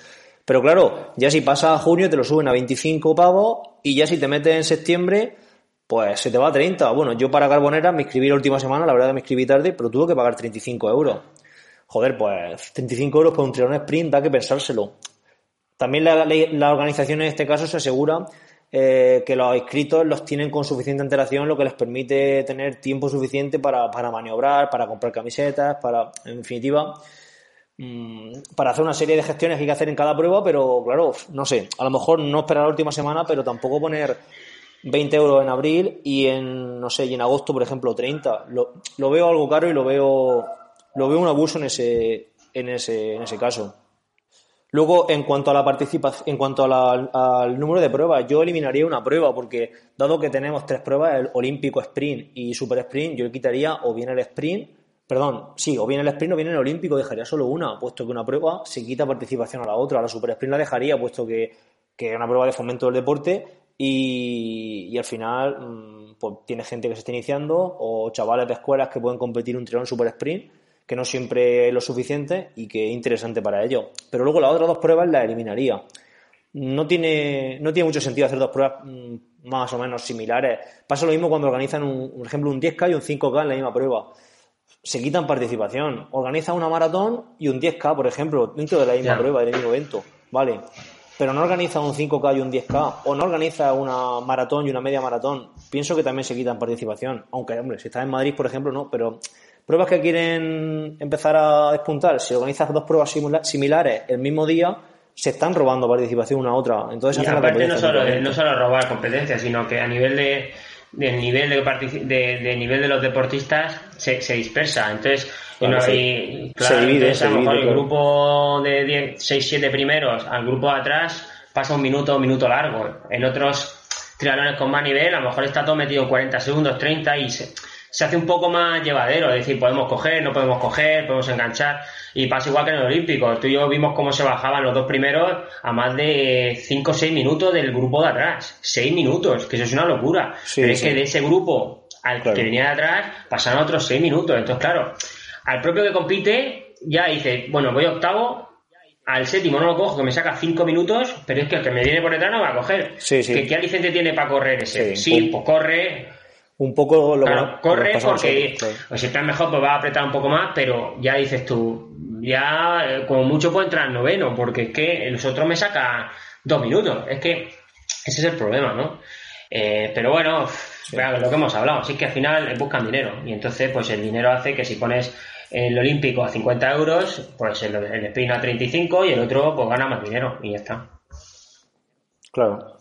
Pero claro, ya si pasa a junio te lo suben a 25 pavos y ya si te metes en septiembre, pues se te va a 30. Bueno, yo para Carbonera me inscribí la última semana, la verdad que me inscribí tarde, pero tuve que pagar 35 euros. Joder, pues 35 euros por un triatlón sprint da que pensárselo. También la, organización en este caso se asegura eh, que los inscritos los tienen con suficiente antelación, lo que les permite tener tiempo suficiente para, para maniobrar, para comprar camisetas, para, en definitiva, mm, para hacer una serie de gestiones que hay que hacer en cada prueba, pero claro, no sé, a lo mejor no esperar la última semana, pero tampoco poner 20 euros en abril y en, no sé, y en agosto, por ejemplo, 30. Lo, lo veo algo caro y lo veo, lo veo un abuso en ese, en ese, en ese caso. Luego, en cuanto a la participación, en cuanto al número de pruebas, yo eliminaría una prueba porque, dado que tenemos tres pruebas, el olímpico sprint y super sprint, yo quitaría o bien el sprint, perdón, sí, o bien el sprint o bien el olímpico, dejaría solo una, puesto que una prueba se quita participación a la otra. La super sprint la dejaría, puesto que, que es una prueba de fomento del deporte y, al final, mm, pues tiene gente que se está iniciando o chavales de escuelas que pueden competir un triatlón super sprint que no siempre es lo suficiente y que es interesante para ello. Pero luego las otras dos pruebas las eliminaría. No tiene, no tiene mucho sentido hacer dos pruebas mm, más o menos similares. Pasa lo mismo cuando organizan, un, por ejemplo, un 10K y un 5K en la misma prueba. Se quitan participación. Organiza una maratón y un 10K, por ejemplo, dentro de la misma prueba, del mismo evento. Vale. Pero no organiza un 5K y un 10K, o no organiza una maratón y una media maratón. Pienso que también se quitan participación. Aunque, hombre, si estás en Madrid, por ejemplo, no, pero Pruebas que quieren empezar a despuntar, si organizas dos pruebas similares el mismo día, se están robando participación una a otra. Entonces, y aparte no solo, no solo robar competencias, sino que a nivel de, nivel de, de, nivel de los deportistas se, se dispersa. Entonces, se divide, a lo mejor el grupo de 6, 7 primeros al grupo de atrás pasa un minuto, un minuto largo. En otros triatlones con más nivel, a lo mejor está todo metido en 40 segundos, 30 y se, se hace un poco más llevadero, es decir, podemos coger, no podemos coger, podemos enganchar, y pasa igual que en el Olímpico. Tú y yo vimos cómo se bajaban los dos primeros a más de 5 o 6 minutos del grupo de atrás. 6 minutos, que eso es una locura. Pero es que de ese grupo al que venía de atrás pasaron otros 6 minutos. Entonces, claro, al propio que compite ya dice, bueno, voy octavo, al séptimo no lo cojo, que me saca 5 minutos, pero es que el que me viene por detrás no va a coger. ¿Qué, ¿Qué licencia tiene para correr ese? Sí, pues corre, un poco lo claro, corre porque o si estás mejor pues va a apretar un poco más pero ya dices tú ya eh, como mucho puedo entrar noveno porque es que el otro me saca dos minutos. Es que ese es el problema ¿no? Eh, pero bueno lo que hemos hablado. Sí que al final buscan dinero. Y entonces pues el dinero hace que si pones el olímpico a 50 euros pues el, el sprint a 35 y el otro pues gana más dinero y ya está. Claro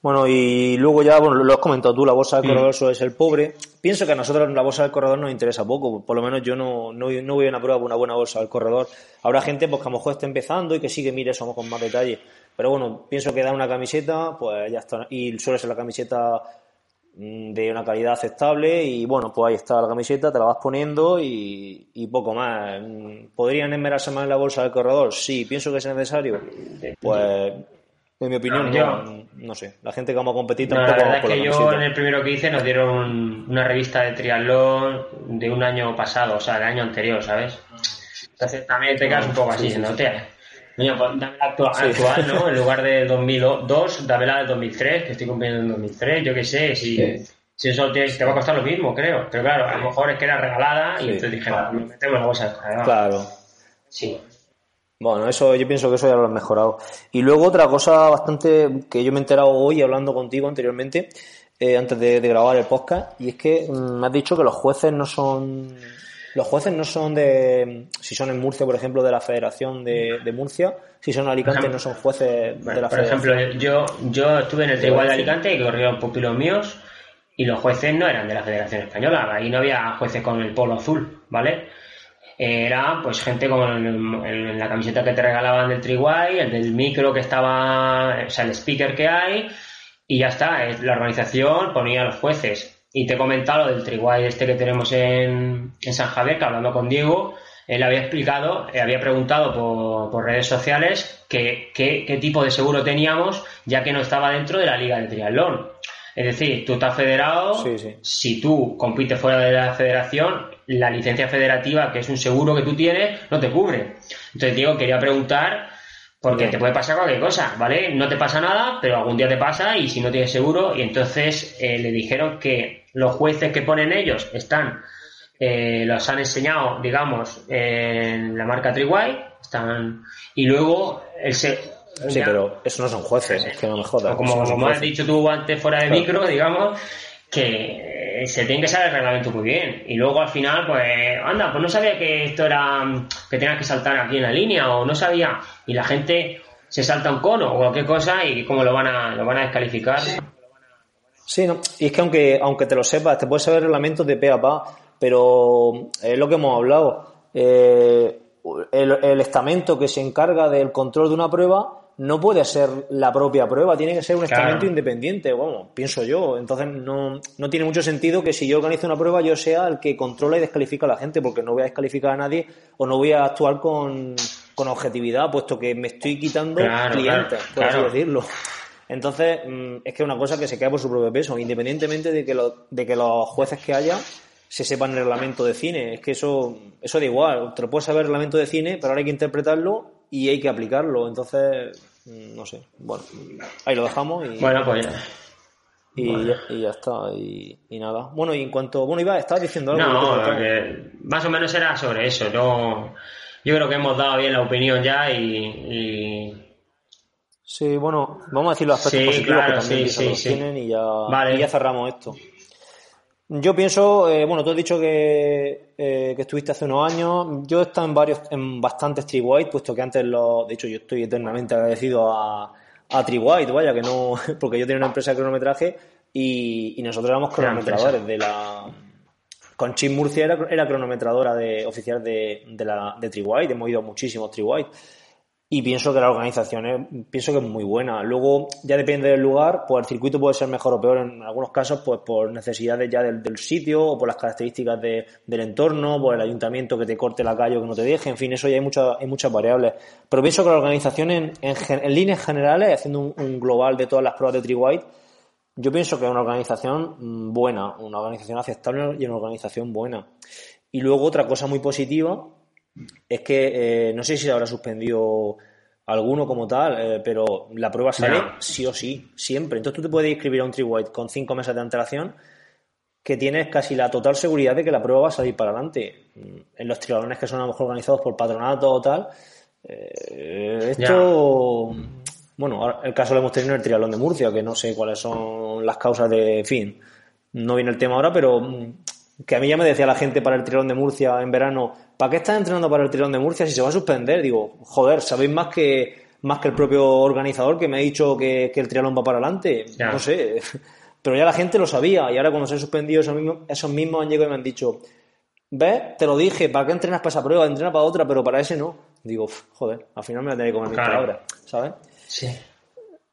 bueno, y luego ya, bueno, lo has comentado tú, la bolsa del mm. corredor es el pobre. Pienso que a nosotros la bolsa del corredor nos interesa poco, por lo menos yo no, no, no voy a una prueba con una buena bolsa del corredor. Habrá gente pues, que a lo mejor esté empezando y que sí que mire eso con más detalle. Pero bueno, pienso que da una camiseta, pues ya está. Y suele ser la camiseta mm, de una calidad aceptable y bueno, pues ahí está la camiseta, te la vas poniendo y, y poco más. Mm, ¿Podrían esmerarse más en la bolsa del corredor? Sí, pienso que es necesario. Pues en mi opinión, no, sé. La gente que vamos a competir tampoco. la verdad es que yo en el primero que hice nos dieron una revista de triatlón de un año pasado, o sea, del año anterior, ¿sabes? Entonces también te quedas un poco así, sí, ¿no? Te, pues dame la actual, ¿no? En lugar de 2002, dame la del 2003, que estoy cumpliendo en 2003, yo qué sé, si, si eso te, te, va a costar lo mismo, creo. Pero claro, a lo mejor es que era regalada y entonces dije, no, metemos la bolsa de Claro. Sí. Bueno, eso yo pienso que eso ya lo han mejorado. Y luego otra cosa bastante que yo me he enterado hoy hablando contigo anteriormente, eh, antes de, grabar el podcast, y es que mm, me has dicho que los jueces no son los jueces no son de si son en Murcia, por ejemplo, de la Federación de, Murcia, si son en Alicante no son jueces de la por Federación. Por ejemplo, yo yo estuve en el Tribunal de Alicante y corrieron pupilos míos y los jueces no eran de la Federación Española, ahí no había jueces con el polo azul, ¿vale? Era pues gente como en, la camiseta que te regalaban del Triguay, el del micro que estaba, o sea, el speaker que hay, y ya está. La organización ponía a los jueces. Y te he comentado lo del Triguay este que tenemos en, en San Javier, que hablando con Diego, él había explicado, eh, había preguntado por, por redes sociales qué, qué, tipo de seguro teníamos, ya que no estaba dentro de la liga de triatlón. Es decir, tú estás federado, si tú compites fuera de la federación, la licencia federativa, que es un seguro que tú tienes, no te cubre. Entonces, Diego, quería preguntar, porque te puede pasar cualquier cosa, ¿vale? No te pasa nada, pero algún día te pasa y si no tienes seguro, y entonces eh, le dijeron que los jueces que ponen ellos están, eh, los han enseñado, digamos, en la marca Triguay, están, y luego el Sí, pero eso no son jueces, es que no me jodas. Como, como has dicho tú antes fuera de micro, digamos, que se tiene que saber el reglamento muy bien. Y luego al final, pues, anda, pues no sabía que esto era, que tenías que saltar aquí en la línea, o no sabía. Y la gente se salta un cono o cualquier cosa y cómo lo van a, lo van a descalificar. Sí, no. y es que aunque, aunque te lo sepas, te puedes saber reglamentos de pe a pa, pero es lo que hemos hablado. Eh, el, el estamento que se encarga del control de una prueba no puede ser la propia prueba, tiene que ser un estamento independiente, bueno, pienso yo. Entonces no, no, tiene mucho sentido que si yo organizo una prueba yo sea el que controla y descalifica a la gente, porque no voy a descalificar a nadie o no voy a actuar con, objetividad, puesto que me estoy quitando clientes, por así decirlo. Entonces, mm, es que es una cosa que se queda por su propio peso, independientemente de que, lo, de que los jueces que haya se sepan el reglamento de cine. Es que eso, eso da igual. Te lo puedes saber el reglamento de cine, pero ahora hay que interpretarlo y hay que aplicarlo. Entonces, no sé. Bueno, ahí lo dejamos y. Bueno, pues ya. Y, ya, está, y, nada. Bueno, y en cuanto. Bueno, Iba, estabas diciendo algo. No, más o menos era sobre eso. No, yo creo que hemos dado bien la opinión ya y. Sí, bueno, vamos a decir los aspectos positivos que también sí, tienen y ya, y ya cerramos esto. Yo pienso, eh, bueno, tú has dicho que, eh, que, estuviste hace unos años. Yo he estado en varios, en bastantes White, puesto que antes lo, de hecho, yo estoy eternamente agradecido a, a White, vaya, que no, porque yo tenía una empresa de cronometraje y, y nosotros éramos cronometradores de la. Con Chip Murcia era, era cronometradora de, oficial de, de, la, de White, hemos ido muchísimos White y pienso que la organización es, pienso que es muy buena. Luego, ya depende del lugar, pues el circuito puede ser mejor o peor en algunos casos, pues por necesidades ya del, sitio o por las características del entorno, por el ayuntamiento que te corte la calle o que no te deje, en fin, eso ya hay, muchas hay muchas variables. Pero pienso que la organización en, en, líneas generales, haciendo un, global de todas las pruebas de Tri-White, yo pienso que es una organización mm, buena, una organización aceptable y una organización buena. Y luego otra cosa muy positiva es que eh, no sé si se habrá suspendido alguno como tal, eh, pero la prueba sale sí o sí, siempre. Entonces tú te puedes inscribir a un Tri-White con cinco meses de antelación que tienes casi la total seguridad de que la prueba va a salir para adelante. En los triatlones que son a lo mejor organizados por patronato o tal, eh, esto... Bueno, el caso lo hemos tenido en el triatlón de Murcia, que no sé cuáles son las causas de... fin, no viene el tema ahora, pero mm, que a mí ya me decía la gente para el triatlón de Murcia en verano, ¿para qué estás entrenando para el tirón de Murcia si se va a suspender? Digo, joder, sabéis más que más que el propio organizador que me ha dicho que, el triatlón va para adelante. No sé. Pero ya la gente lo sabía y ahora cuando se han suspendido esos mismos, esos mismos han llegado y me han dicho, ¿ves? Te lo dije, ¿para qué entrenas para esa prueba? Entrena para otra, pero para ese no. Digo, joder, al final me voy a tener que comer mis palabras, ¿sabes? Sí.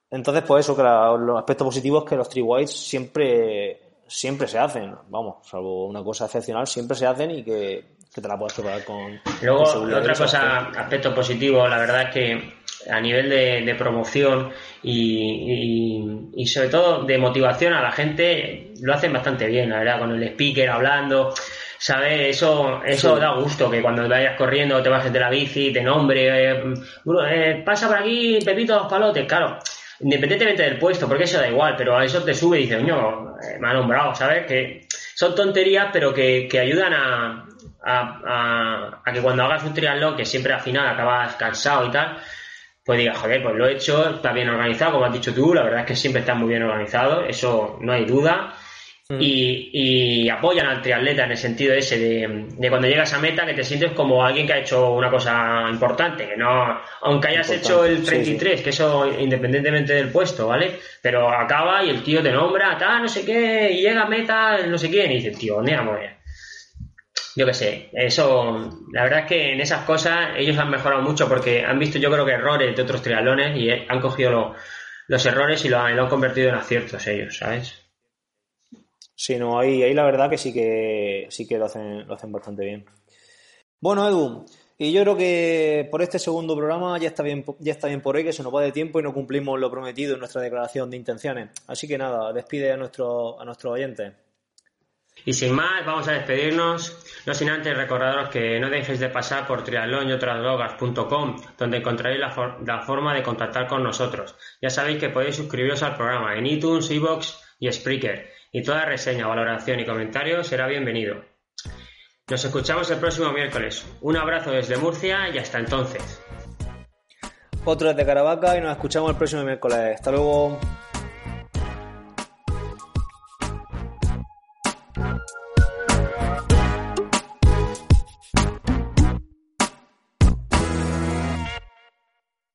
Entonces, pues eso, que los aspectos positivos es que los tri siempre, siempre se hacen, vamos, salvo una cosa excepcional, siempre se hacen y que que te la puedes preparar con. Luego, otra cosa, aspecto positivo, la verdad es que a nivel de, promoción y, sobre todo de motivación a la gente, lo hacen bastante bien, la verdad, con el speaker hablando. ¿Sabes? Eso, eso da gusto, que cuando vayas corriendo te bajes de la bici, te nombre, eh, eh, pasa por aquí, Pepito los palotes, claro independientemente del puesto, porque eso da igual, pero a eso te sube y dices, coño, eh, me ha nombrado, ¿sabes? Que son tonterías, pero que, que ayudan a, a, que cuando hagas un triatlón, que siempre al final acabas cansado y tal, pues digas, joder, pues lo he hecho, está bien organizado, como has dicho tú, la verdad es que siempre está muy bien organizado, eso no hay duda. Mm. Y, apoyan al triatleta en el sentido ese de, cuando llegas a meta que te sientes como alguien que ha hecho una cosa importante, que no, aunque hayas hecho el 33, que eso independientemente del puesto, ¿vale? Pero acaba y el tío te nombra, tal, no sé qué, y llega a meta, no sé quién, y dice, tío, ¿dónde yo qué sé, eso, la verdad es que en esas cosas ellos han mejorado mucho porque han visto yo creo que errores de otros triatlones y han cogido los errores y lo han, convertido en aciertos ellos, ¿sabes? Sí, no, ahí, ahí la verdad que sí que sí que lo hacen, lo hacen bastante bien. Bueno, Edu, y yo creo que por este segundo programa ya está bien, ya está bien por hoy, que se nos va de tiempo y no cumplimos lo prometido en nuestra declaración de intenciones. Así que nada, despide a nuestro, a nuestros oyentes. Y sin más, vamos a despedirnos, no sin antes recordaros que no dejéis de pasar por triatlón donde encontraréis la, forma de contactar con nosotros. Ya sabéis que podéis suscribiros al programa en iTunes, iBox y Spreaker, y toda reseña, valoración y comentario será bienvenido. Nos escuchamos el próximo miércoles. Un abrazo desde Murcia y hasta entonces. Otro desde Caravaca y nos escuchamos el próximo miércoles. Hasta luego.